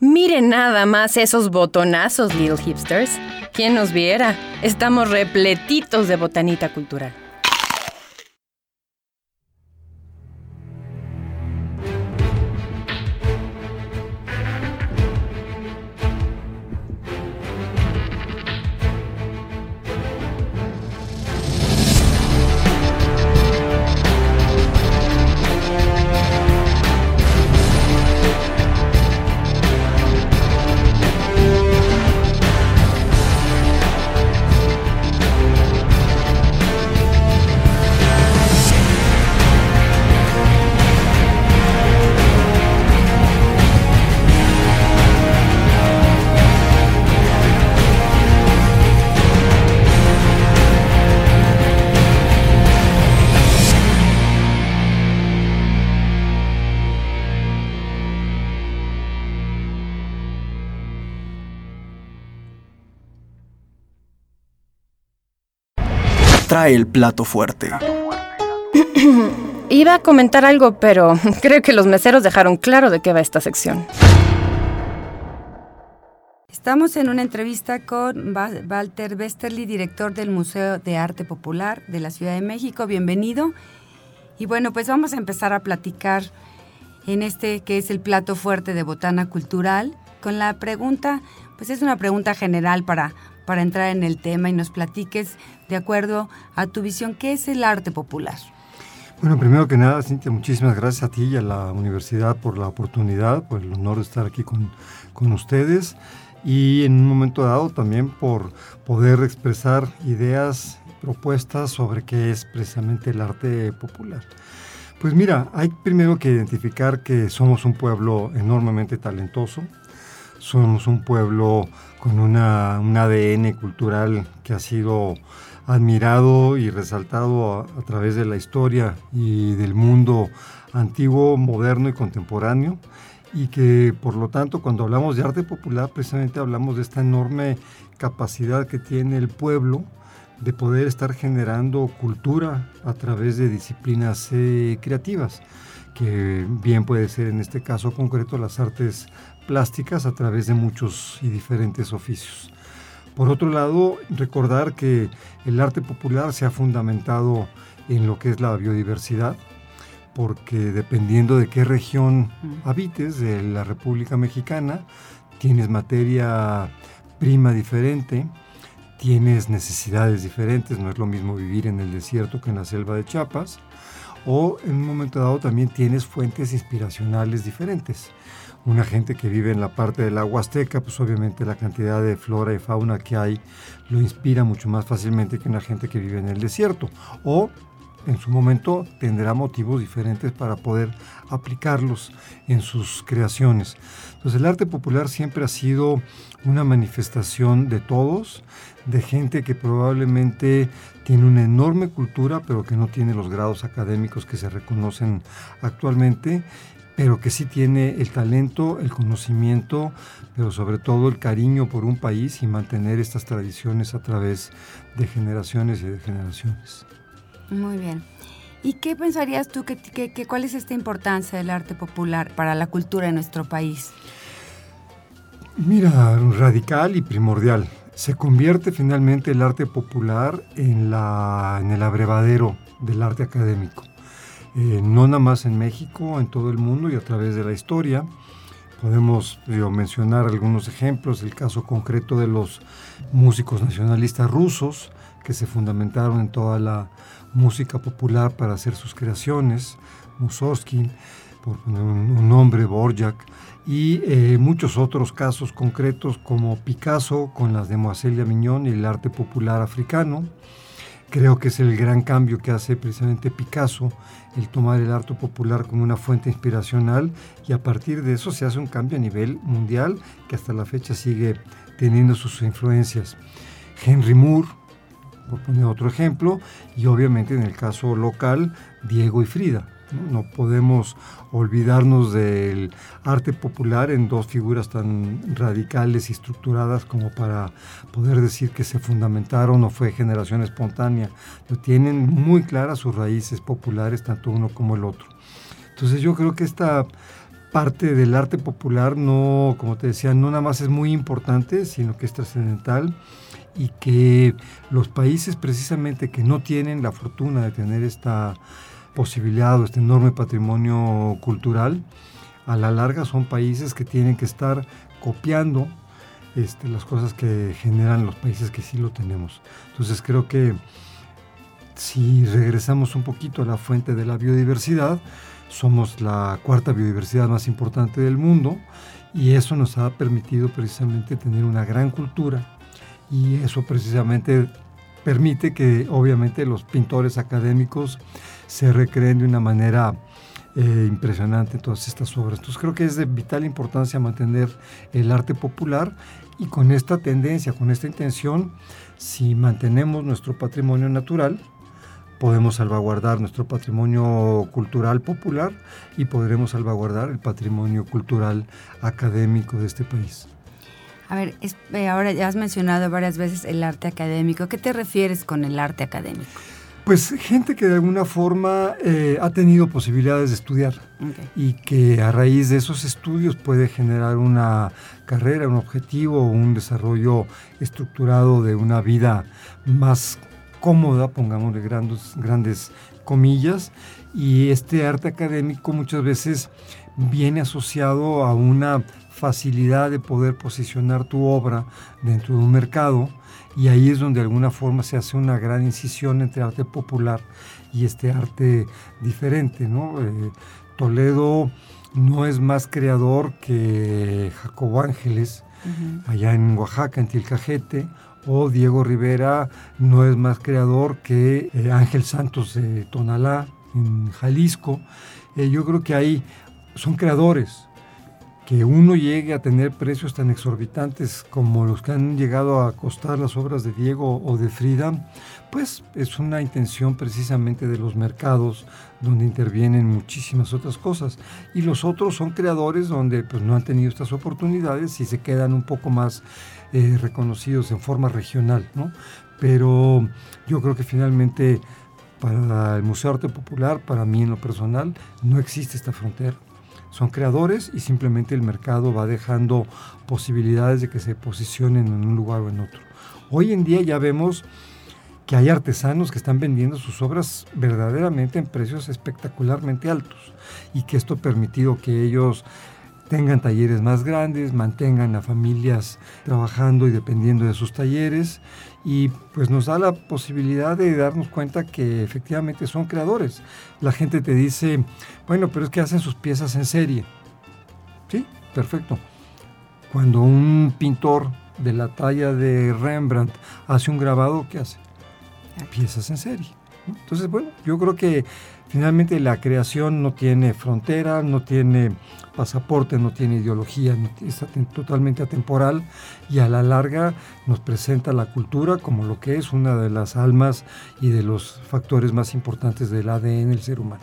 Miren nada más esos botonazos, little hipsters. ¿Quién nos viera? Estamos repletitos de botanita cultural. Trae el plato fuerte. Iba a comentar algo, pero creo que los meseros dejaron claro de qué va esta sección. Estamos en una entrevista con Walter Westerly, director del Museo de Arte Popular de la Ciudad de México. Bienvenido. Y bueno, pues vamos a empezar a platicar en este que es el plato fuerte de Botana Cultural, con la pregunta, pues es una pregunta general para, para entrar en el tema y nos platiques de acuerdo a tu visión, ¿qué es el arte popular? Bueno, primero que nada, Cintia, muchísimas gracias a ti y a la universidad por la oportunidad, por el honor de estar aquí con, con ustedes y en un momento dado también por poder expresar ideas, propuestas sobre qué es precisamente el arte popular. Pues mira, hay primero que identificar que somos un pueblo enormemente talentoso, somos un pueblo con una, un ADN cultural que ha sido admirado y resaltado a, través de la historia y del mundo antiguo, moderno y contemporáneo y que por lo tanto cuando hablamos de arte popular precisamente hablamos de esta enorme capacidad que tiene el pueblo de poder estar generando cultura a través de disciplinas eh, creativas, que bien puede ser en este caso concreto las artes plásticas a través de muchos y diferentes oficios. Por otro lado, recordar que el arte popular se ha fundamentado en lo que es la biodiversidad, porque dependiendo de qué región habites de la República Mexicana, tienes materia prima diferente, tienes necesidades diferentes, no es lo mismo vivir en el desierto que en la selva de Chiapas, o en un momento dado también tienes fuentes inspiracionales diferentes una gente que vive en la parte de la Huasteca, pues obviamente la cantidad de flora y fauna que hay lo inspira mucho más fácilmente que una gente que vive en el desierto. O en su momento tendrá motivos diferentes para poder aplicarlos en sus creaciones. Entonces el arte popular siempre ha sido una manifestación de todos, de gente que probablemente tiene una enorme cultura, pero que no tiene los grados académicos que se reconocen actualmente pero que sí tiene el talento, el conocimiento, pero sobre todo el cariño por un país y mantener estas tradiciones a través de generaciones y de generaciones. Muy bien. ¿Y qué pensarías tú que, cuál es esta importancia del arte popular para la cultura de nuestro país? Mira, radical y primordial. Se convierte finalmente el arte popular en, la, en el abrevadero del arte académico. Eh, no nada más en México, en todo el mundo y a través de la historia. Podemos mencionar algunos ejemplos, el caso concreto de los músicos nacionalistas rusos que se fundamentaron en toda la música popular para hacer sus creaciones, Mussorgsky, por poner un, nombre, Borjak, y eh, muchos otros casos concretos como Picasso con las de Moiselle Miñón y el arte popular africano, Creo que es el gran cambio que hace precisamente Picasso, el tomar el arte popular como una fuente inspiracional y a partir de eso se hace un cambio a nivel mundial que hasta la fecha sigue teniendo sus influencias. Henry Moore, por poner otro ejemplo, y obviamente en el caso local, Diego y Frida. No podemos olvidarnos del arte popular en dos figuras tan radicales y estructuradas como para poder decir que se fundamentaron o fue generación espontánea. Tienen muy claras sus raíces populares, tanto uno como el otro. Entonces yo creo que esta parte del arte popular no, como te decía, no nada más es muy importante, sino que es trascendental y que los países precisamente que no tienen la fortuna de tener esta posibilidad o este enorme patrimonio cultural, a la larga son países que tienen que estar copiando este, las cosas que generan los países que sí lo tenemos. Entonces creo que si regresamos un poquito a la fuente de la biodiversidad, somos la cuarta biodiversidad más importante del mundo y eso nos ha permitido precisamente tener una gran cultura y eso precisamente permite que obviamente los pintores académicos se recreen de una manera eh, impresionante todas estas obras. Entonces creo que es de vital importancia mantener el arte popular y con esta tendencia, con esta intención, si mantenemos nuestro patrimonio natural, podemos salvaguardar nuestro patrimonio cultural popular y podremos salvaguardar el patrimonio cultural académico de este país. A ver, eh, ahora ya has mencionado varias veces el arte académico. ¿Qué te refieres con el arte académico? Pues gente que de alguna forma eh, ha tenido posibilidades de estudiar y que a raíz de esos estudios puede generar una carrera, un objetivo, un desarrollo estructurado de una vida más cómoda, pongamos de grandes, grandes comillas, y este arte académico muchas veces viene asociado a una facilidad de poder posicionar tu obra dentro de un mercado y ahí es donde de alguna forma se hace una gran incisión entre arte popular y este arte diferente. ¿no? Eh, Toledo no es más creador que Jacobo Ángeles, allá en Oaxaca, en Tilcajete, o Diego Rivera no es más creador que eh, Ángel Santos de Tonalá, en Jalisco. Eh, yo creo que ahí son creadores, que uno llegue a tener precios tan exorbitantes como los que han llegado a costar las obras de Diego o de Frida, pues es una intención precisamente de los mercados donde intervienen muchísimas otras cosas. Y los otros son creadores donde pues, no han tenido estas oportunidades y se quedan un poco más eh, reconocidos en forma regional. ¿no? Pero yo creo que finalmente para el Museo de Arte Popular, para mí en lo personal, no existe esta frontera son creadores y simplemente el mercado va dejando posibilidades de que se posicionen en un lugar o en otro. Hoy en día ya vemos que hay artesanos que están vendiendo sus obras verdaderamente en precios espectacularmente altos y que esto ha permitido que ellos tengan talleres más grandes, mantengan a familias trabajando y dependiendo de sus talleres y pues nos da la posibilidad de darnos cuenta que efectivamente son creadores. La gente te dice, bueno, pero es que hacen sus piezas en serie. Sí, perfecto. Cuando un pintor de la talla de Rembrandt hace un grabado, ¿qué hace? Piezas en serie. Entonces, bueno, yo creo que finalmente la creación no tiene frontera, no tiene pasaporte, no tiene ideología, es totalmente atemporal y a la larga nos presenta la cultura como lo que es una de las almas y de los factores más importantes del ADN del ser humano.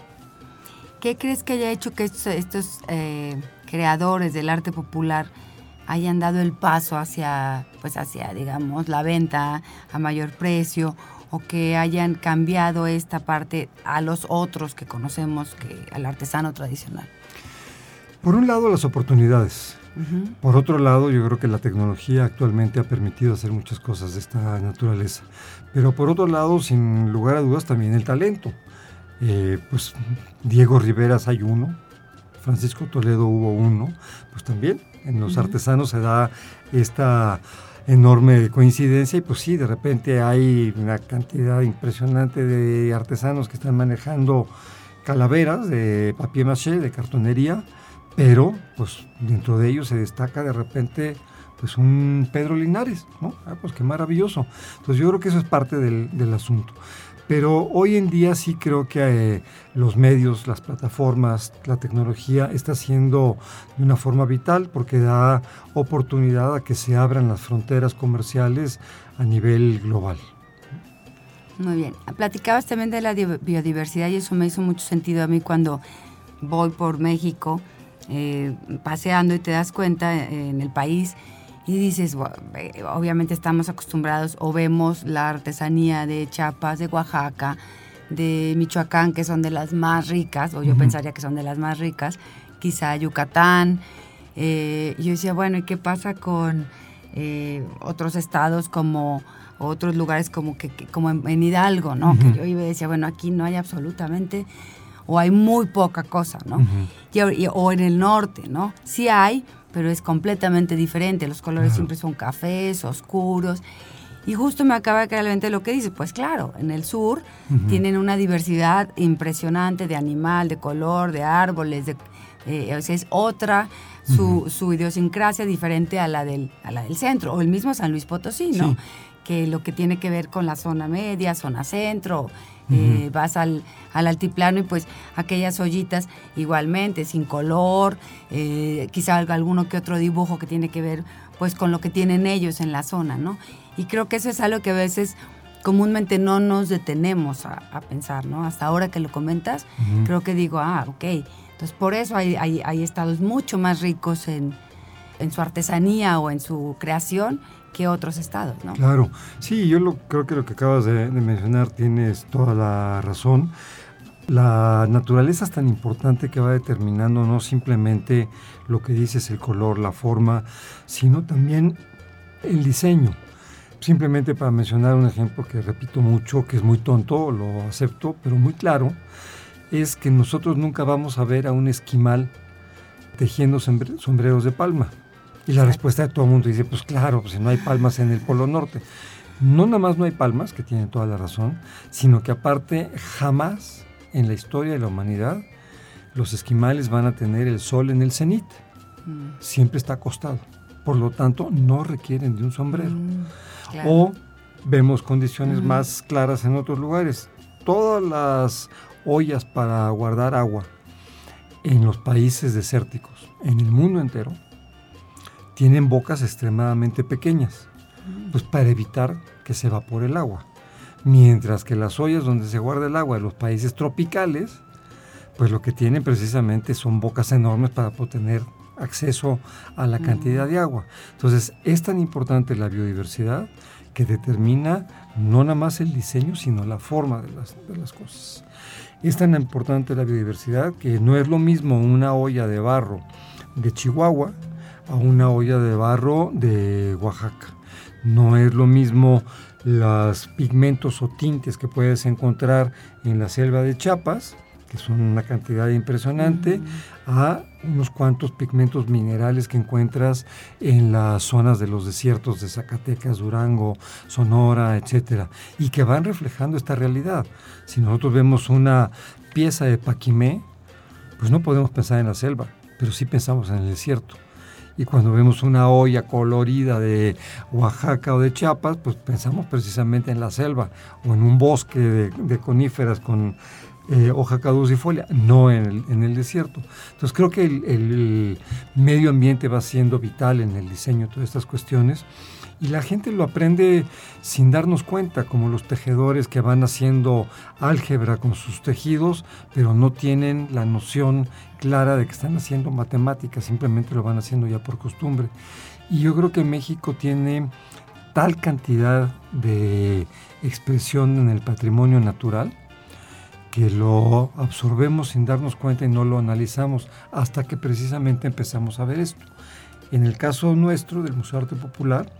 ¿Qué crees que haya hecho que estos, eh, creadores del arte popular hayan dado el paso hacia, pues hacia, digamos, la venta a mayor precio o que hayan cambiado esta parte a los otros que conocemos, que al artesano tradicional? Por un lado, las oportunidades. Por otro lado, yo creo que la tecnología actualmente ha permitido hacer muchas cosas de esta naturaleza. Pero por otro lado, sin lugar a dudas, también el talento. Eh, pues Diego Rivera hay uno, Francisco Toledo hubo uno, pues también en los artesanos se da esta enorme coincidencia y pues sí, de repente hay una cantidad impresionante de artesanos que están manejando calaveras de papier maché, de cartonería, pero pues dentro de ellos se destaca de repente pues un Pedro Linares, ¿no? Ah, pues qué maravilloso. Entonces yo creo que eso es parte del, asunto. Pero hoy en día sí creo que eh, los medios, las plataformas, la tecnología está siendo de una forma vital porque da oportunidad a que se abran las fronteras comerciales a nivel global. Muy bien. Platicabas también de la biodiversidad y eso me hizo mucho sentido a mí cuando voy por México eh, paseando y te das cuenta eh, en el país y dices, eh, obviamente estamos acostumbrados o vemos la artesanía de Chiapas, de Oaxaca, de Michoacán, que son de las más ricas, o yo pensaría que son de las más ricas, quizá Yucatán. Eh, yo decía, bueno, ¿y qué pasa con eh, otros estados como otros lugares como que, como en, Hidalgo, ¿no? Que yo iba y decía, bueno, aquí no hay absolutamente o hay muy poca cosa, ¿no? o en el norte, ¿no? Sí hay, pero es completamente diferente. Los colores siempre son cafés, oscuros. Y justo me acaba de caer la mente lo que dice. Pues claro, en el sur tienen una diversidad impresionante de animal, de color, de árboles, de, eh, o sea, es otra su, su, idiosincrasia diferente a la, del, a la del centro, o el mismo San Luis Potosí, ¿no? Que lo que tiene que ver con la zona media, zona centro, eh, vas al, al, altiplano y pues aquellas ollitas igualmente, sin color, eh, quizá alguno que otro dibujo que tiene que ver pues con lo que tienen ellos en la zona, ¿no? Y creo que eso es algo que a veces comúnmente no nos detenemos a, pensar, ¿no? Hasta ahora que lo comentas, creo que digo, ah, ok. Entonces por eso hay, hay, estados mucho más ricos en, en su artesanía o en su creación que otros estados, ¿no? Claro, sí, yo lo, creo que lo que acabas de, mencionar tienes toda la razón. La naturaleza es tan importante que va determinando no simplemente lo que dices, el color, la forma, sino también el diseño. Simplemente para mencionar un ejemplo que repito mucho, que es muy tonto, lo acepto, pero muy claro, es que nosotros nunca vamos a ver a un esquimal tejiendo sombreros de palma. Y la respuesta de todo el mundo dice, pues claro, pues no hay palmas en el Polo Norte. No nada más no hay palmas, que tienen toda la razón, sino que aparte jamás en la historia de la humanidad los esquimales van a tener el sol en el cenit. Mm. Siempre está acostado. Por lo tanto, no requieren de un sombrero. Mm, o vemos condiciones mm. más claras en otros lugares. Todas las ollas para guardar agua en los países desérticos, en el mundo entero, tienen bocas extremadamente pequeñas, pues para evitar que se evapore el agua. Mientras que las ollas donde se guarda el agua en los países tropicales, pues lo que tienen precisamente son bocas enormes para poder tener acceso a la cantidad de agua. Entonces, es tan importante la biodiversidad que determina no nada más el diseño, sino la forma de las, de las cosas. Es tan importante la biodiversidad que no es lo mismo una olla de barro de Chihuahua a una olla de barro de Oaxaca. No es lo mismo los pigmentos o tintes que puedes encontrar en la selva de Chiapas, que son una cantidad impresionante, a unos cuantos pigmentos minerales que encuentras en las zonas de los desiertos de Zacatecas, Durango, Sonora, etcétera, y que van reflejando esta realidad. Si nosotros vemos una pieza de paquimé, pues no podemos pensar en la selva, pero sí pensamos en el desierto. Y cuando vemos una olla colorida de Oaxaca o de Chiapas, pues pensamos precisamente en la selva o en un bosque de, coníferas con eh, hoja caducifolia, no en el, desierto. Entonces creo que el, el, medio ambiente va siendo vital en el diseño de todas estas cuestiones y la gente lo aprende sin darnos cuenta, como los tejedores que van haciendo álgebra con sus tejidos, pero no tienen la noción clara de que están haciendo matemáticas, simplemente lo van haciendo ya por costumbre. Y yo creo que México tiene tal cantidad de expresión en el patrimonio natural que lo absorbemos sin darnos cuenta y no lo analizamos hasta que precisamente empezamos a ver esto. En el caso nuestro del Museo de Arte Popular,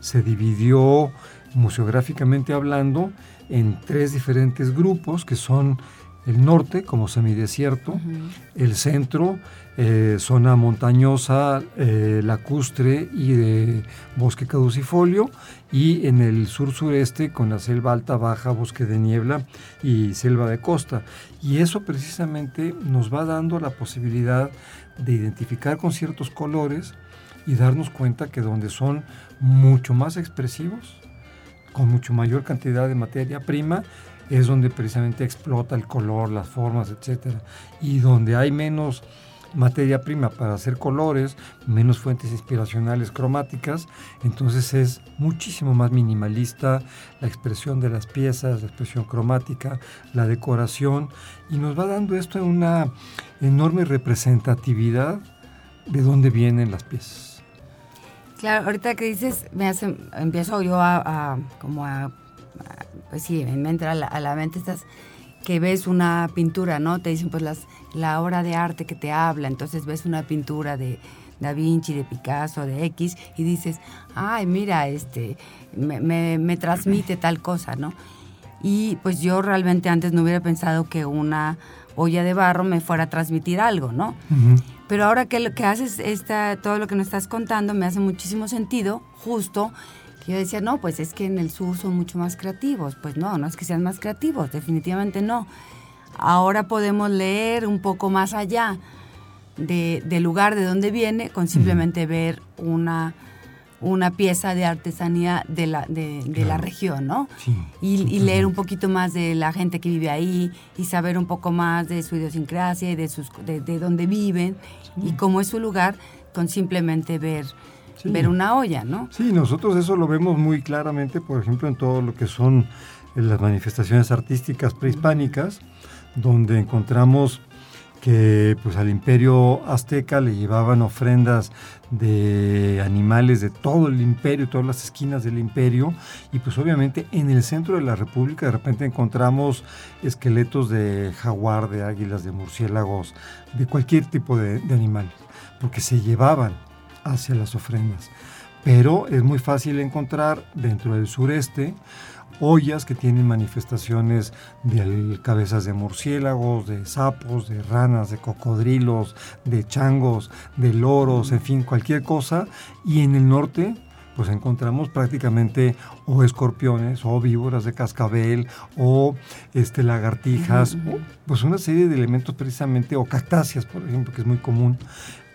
se dividió museográficamente hablando en tres diferentes grupos que son el norte como semidesierto, el centro, eh, zona montañosa, eh, lacustre y de bosque caducifolio, y en el sur-sureste con la selva alta, baja, bosque de niebla y selva de costa. Y eso precisamente nos va dando la posibilidad de identificar con ciertos colores y darnos cuenta que donde son mucho más expresivos, con mucho mayor cantidad de materia prima, es donde precisamente explota el color, las formas, etc. Y donde hay menos materia prima para hacer colores, menos fuentes inspiracionales cromáticas, entonces es muchísimo más minimalista la expresión de las piezas, la expresión cromática, la decoración, y nos va dando esto una enorme representatividad de dónde vienen las piezas. Claro, ahorita que dices, me hace, empiezo yo a, como a, pues sí, me entra a la, mente estas, que ves una pintura, ¿no? Te dicen pues la obra de arte que te habla, entonces ves una pintura de Da Vinci, de Picasso, de X, y dices, ay, mira, este, me, me transmite tal cosa, ¿no? Y pues yo realmente antes no hubiera pensado que una olla de barro me fuera a transmitir algo, ¿no? Pero ahora que lo que haces, esta, todo lo que nos estás contando, me hace muchísimo sentido, justo, que yo decía, no, pues es que en el sur son mucho más creativos. Pues no, no es que sean más creativos, definitivamente no. Ahora podemos leer un poco más allá del lugar de donde viene con simplemente ver una una pieza de artesanía de la, de, la región, ¿no? Sí, y, leer un poquito más de la gente que vive ahí y saber un poco más de su idiosincrasia y de, sus, de, dónde viven y cómo es su lugar con simplemente ver, ver una olla, ¿no? Sí, nosotros eso lo vemos muy claramente, por ejemplo, en todo lo que son eh, las manifestaciones artísticas prehispánicas, donde encontramos que pues al imperio azteca le llevaban ofrendas de animales de todo el imperio, todas las esquinas del imperio, y pues obviamente en el centro de la república de repente encontramos esqueletos de jaguar, de águilas, de murciélagos, de cualquier tipo de, de animal, porque se llevaban hacia las ofrendas. Pero es muy fácil encontrar dentro del sureste ollas que tienen manifestaciones de cabezas de murciélagos, de sapos, de ranas, de cocodrilos, de changos, de loros, en fin, cualquier cosa. Y en el norte, pues encontramos prácticamente o escorpiones o víboras de cascabel o este, lagartijas, pues una serie de elementos precisamente, o cactáceas, por ejemplo, que es muy común,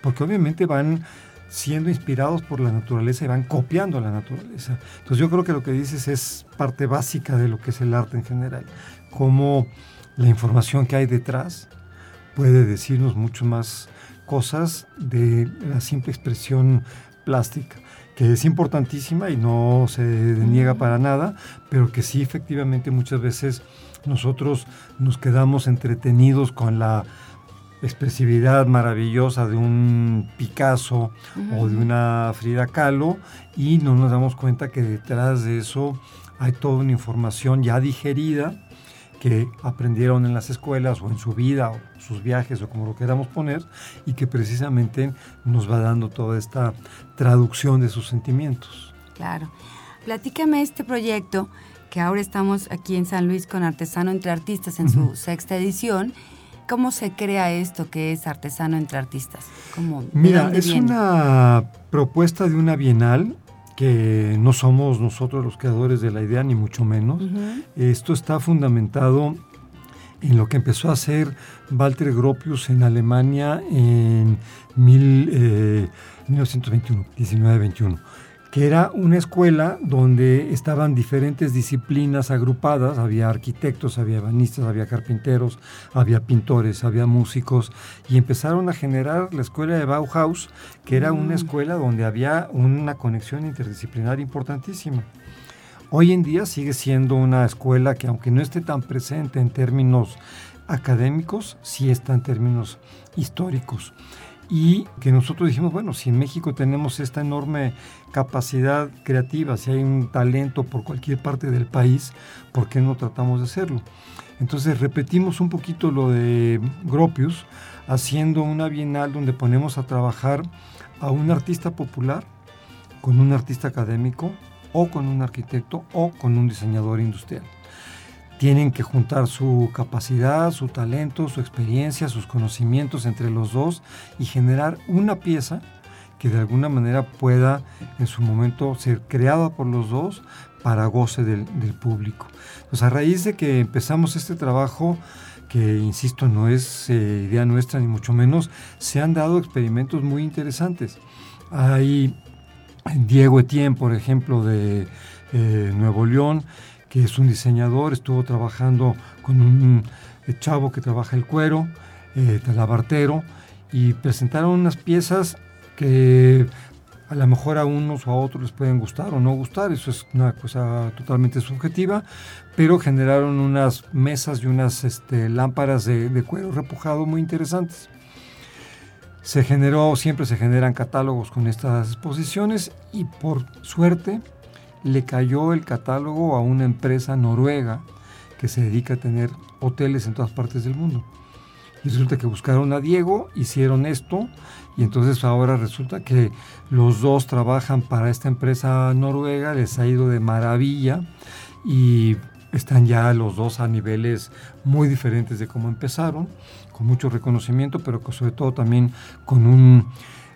porque obviamente van siendo inspirados por la naturaleza y van copiando a la naturaleza. Entonces yo creo que lo que dices es parte básica de lo que es el arte en general, cómo la información que hay detrás puede decirnos mucho más cosas de la simple expresión plástica que es importantísima y no se deniega para nada, pero que sí efectivamente muchas veces nosotros nos quedamos entretenidos con la expresividad maravillosa de un Picasso o de una Frida Kahlo y no nos damos cuenta que detrás de eso hay toda una información ya digerida que aprendieron en las escuelas o en su vida o sus viajes o como lo queramos poner y que precisamente nos va dando toda esta traducción de sus sentimientos. Claro. Platícame este proyecto que ahora estamos aquí en San Luis con Artesano entre Artistas en su sexta edición ¿Cómo se crea esto que es artesano entre artistas? Mira, es una propuesta de una bienal que no somos nosotros los creadores de la idea, ni mucho menos. Esto está fundamentado en lo que empezó a hacer Walter Gropius en Alemania en mil, 1921, eh, 1921 que era una escuela donde estaban diferentes disciplinas agrupadas, había arquitectos, había banistas, había carpinteros, había pintores, había músicos, y empezaron a generar la escuela de Bauhaus, que era una mm. escuela donde había una conexión interdisciplinar importantísima. Hoy en día sigue siendo una escuela que aunque no esté tan presente en términos académicos, sí está en términos históricos y que nosotros dijimos, bueno, si en México tenemos esta enorme capacidad creativa, si hay un talento por cualquier parte del país, ¿por qué no tratamos de hacerlo? Entonces repetimos un poquito lo de Gropius, haciendo una bienal donde ponemos a trabajar a un artista popular con un artista académico o con un arquitecto o con un diseñador industrial tienen que juntar su capacidad, su talento, su experiencia, sus conocimientos entre los dos y generar una pieza que de alguna manera pueda en su momento ser creada por los dos para goce del, público. Pues a raíz de que empezamos este trabajo, que insisto no es eh, idea nuestra ni mucho menos, se han dado experimentos muy interesantes. Hay Diego Etienne, por ejemplo, de eh, Nuevo León, que es un diseñador, estuvo trabajando con un eh, chavo que trabaja el cuero, eh, talabartero, y presentaron unas piezas que a lo mejor a unos o a otros les pueden gustar o no gustar, eso es una cosa totalmente subjetiva, pero generaron unas mesas y unas este, lámparas de, de, cuero repujado muy interesantes. Se generó, siempre se generan catálogos con estas exposiciones y por suerte le cayó el catálogo a una empresa noruega que se dedica a tener hoteles en todas partes del mundo. Y resulta que buscaron a Diego, hicieron esto, y entonces ahora resulta que los dos trabajan para esta empresa noruega, les ha ido de maravilla y están ya los dos a niveles muy diferentes de cómo empezaron, con mucho reconocimiento, pero sobre todo también con un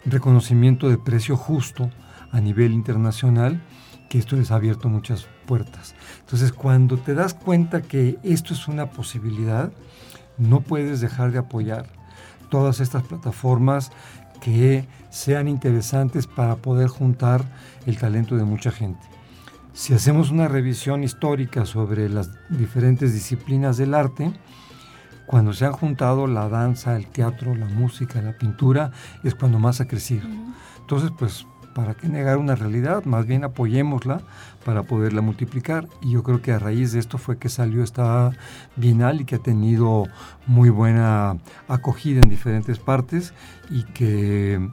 reconocimiento de precio justo a nivel internacional, que esto les ha abierto muchas puertas. Entonces, cuando te das cuenta que esto es una posibilidad, no puedes dejar de apoyar todas estas plataformas que sean interesantes para poder juntar el talento de mucha gente. Si hacemos una revisión histórica sobre las diferentes disciplinas del arte, cuando se han juntado la danza, el teatro, la música, la pintura, es cuando más ha crecido. Entonces, pues, ¿para qué negar una realidad? Más bien apoyémosla para poderla multiplicar. Y yo creo que a raíz de esto fue que salió esta Bienal y que ha tenido muy buena acogida en diferentes partes y que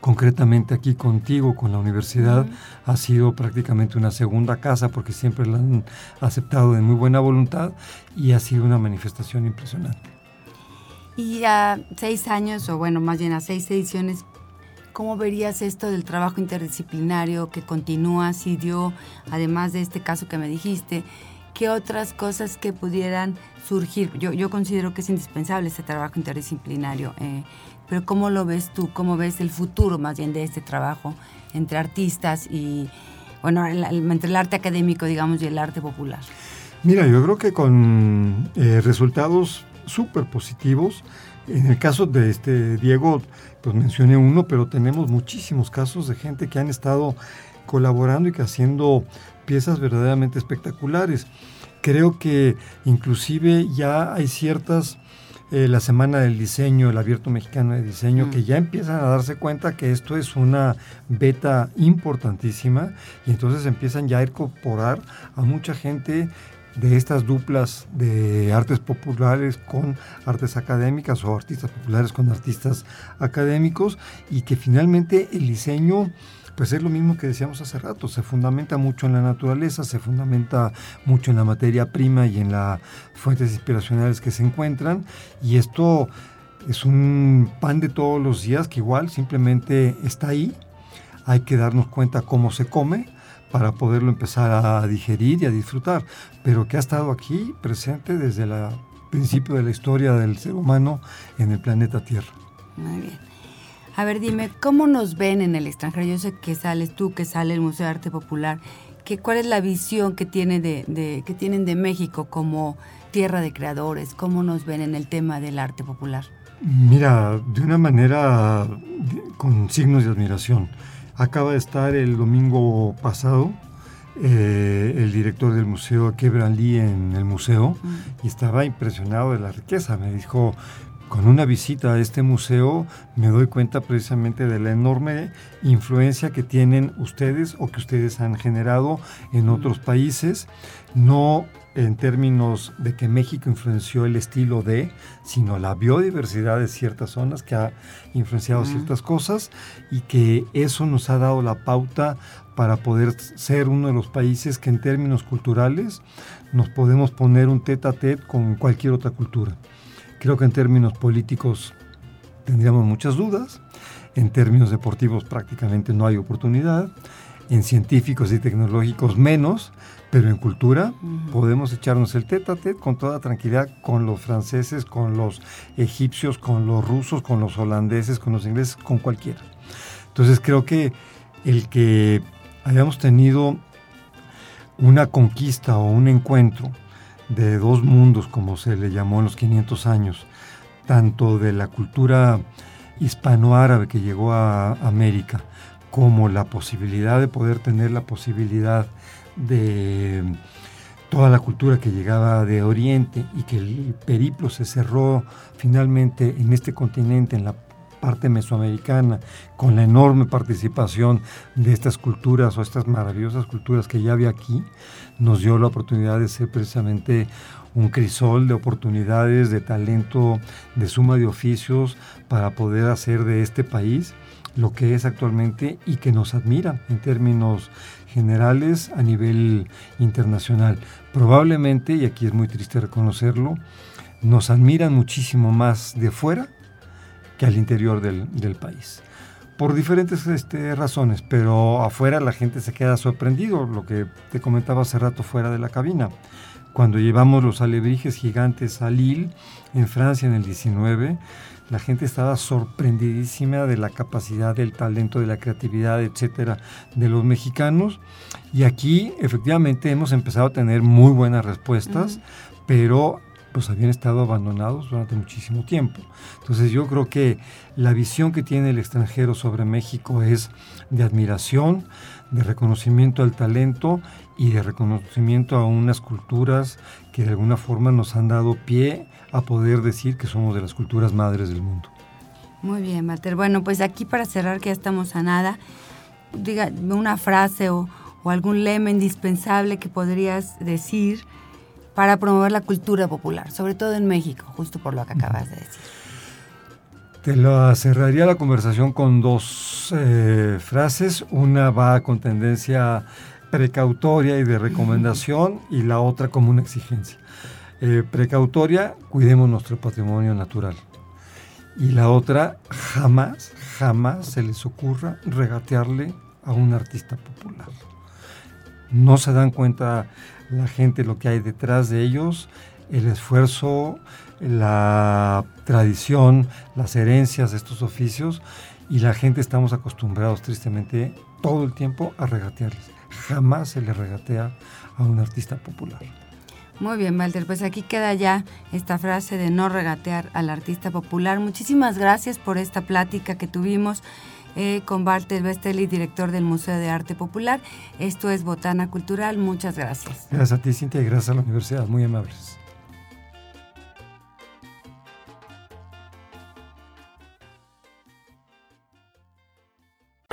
concretamente aquí contigo, con la universidad, ha sido prácticamente una segunda casa porque siempre la han aceptado de muy buena voluntad y ha sido una manifestación impresionante. Y a seis años, o bueno, más bien a seis ediciones, ¿cómo verías esto del trabajo interdisciplinario que continúa, si dio, además de este caso que me dijiste, qué otras cosas que pudieran surgir? Yo, considero que es indispensable este trabajo interdisciplinario. Eh, pero ¿cómo lo ves tú? ¿Cómo ves el futuro más bien de este trabajo entre artistas y, bueno, entre el arte académico, digamos, y el arte popular? Mira, yo creo que con eh, resultados súper positivos. En el caso de este Diego, pues mencioné uno, pero tenemos muchísimos casos de gente que han estado colaborando y que haciendo piezas verdaderamente espectaculares. Creo que inclusive ya hay ciertas eh, la Semana del Diseño, el Abierto Mexicano de Diseño, mm. que ya empiezan a darse cuenta que esto es una beta importantísima y entonces empiezan ya a incorporar a mucha gente de estas duplas de artes populares con artes académicas o artistas populares con artistas académicos y que finalmente el diseño pues es lo mismo que decíamos hace rato, se fundamenta mucho en la naturaleza, se fundamenta mucho en la materia prima y en las fuentes inspiracionales que se encuentran y esto es un pan de todos los días que igual simplemente está ahí, hay que darnos cuenta cómo se come para poderlo empezar a digerir y a disfrutar, pero que ha estado aquí presente desde el principio de la historia del ser humano en el planeta Tierra. Muy bien. A ver, dime, ¿cómo nos ven en el extranjero? Yo sé que sales tú, que sale el Museo de Arte Popular. ¿Qué, ¿Cuál es la visión que, tiene de, que tienen de México como tierra de creadores? ¿Cómo nos ven en el tema del arte popular? Mira, de una manera con signos de admiración. Acaba de estar el domingo pasado eh, el director del museo, Kebran Lee, en el museo mm. y estaba impresionado de la riqueza. Me dijo, con una visita a este museo me doy cuenta precisamente de la enorme influencia que tienen ustedes o que ustedes han generado en otros países, no en términos de que México influenció el estilo de, sino la biodiversidad de ciertas zonas que ha influenciado ciertas cosas y que eso nos ha dado la pauta para poder ser uno de los países que en términos culturales nos podemos poner un tete a tete con cualquier otra cultura. Creo que en términos políticos tendríamos muchas dudas, en términos deportivos prácticamente no hay oportunidad, en científicos y tecnológicos menos, pero en cultura podemos echarnos el tete a tete con toda tranquilidad con los franceses, con los egipcios, con los rusos, con los holandeses, con los ingleses, con cualquiera. Entonces creo que el que hayamos tenido una conquista o un encuentro de dos mundos, como se le llamó en los 500 años, tanto de la cultura hispanoárabe que llegó a América, como la posibilidad de poder tener la posibilidad de toda la cultura que llegaba de Oriente y que el periplo se cerró finalmente en este continente, en la parte mesoamericana, con la enorme participación de estas culturas o estas maravillosas culturas que ya había aquí, nos dio la oportunidad de ser precisamente un crisol de oportunidades, de talento, de suma de oficios para poder hacer de este país lo que es actualmente y que nos admira en términos generales a nivel internacional. Probablemente, y aquí es muy triste reconocerlo, nos admiran muchísimo más de fuera que al interior del, país por diferentes este, razones, pero afuera la gente se queda sorprendido, lo que te comentaba hace rato fuera de la cabina. Cuando llevamos los alebrijes gigantes a Lille, en Francia, en el 19, la gente estaba sorprendidísima de la capacidad, del talento, de la creatividad, etcétera, de los mexicanos. Y aquí, efectivamente, hemos empezado a tener muy buenas respuestas, pero pues habían estado abandonados durante muchísimo tiempo. Entonces yo creo que la visión que tiene el extranjero sobre México es de admiración, de reconocimiento al talento y de reconocimiento a unas culturas que de alguna forma nos han dado pie a poder decir que somos de las culturas madres del mundo. Muy bien, Walter. Bueno, pues aquí para cerrar, que ya estamos a nada, diga una frase o algún lema indispensable que podrías decir para promover la cultura popular, sobre todo en México, justo por lo que acabas de decir. Te lo cerraría la conversación con dos eh, frases. Una va con tendencia precautoria y de recomendación y la otra como una exigencia. Eh, precautoria, cuidemos nuestro patrimonio natural. Y la otra, jamás, jamás se les ocurra regatearle a un artista popular. No se dan cuenta la gente lo que hay detrás de ellos, el esfuerzo, la tradición, las herencias de estos oficios y la gente estamos acostumbrados tristemente todo el tiempo a regatearles. Jamás se le regatea a un artista popular. Muy bien, Walter, pues aquí queda ya esta frase de no regatear al artista popular. Muchísimas gracias por esta plática que tuvimos. Eh, con Walter Westerly, director del Museo de Arte Popular. Esto es Botana Cultural. Muchas gracias. Gracias a ti, Cintia, y gracias a la universidad. Muy amables.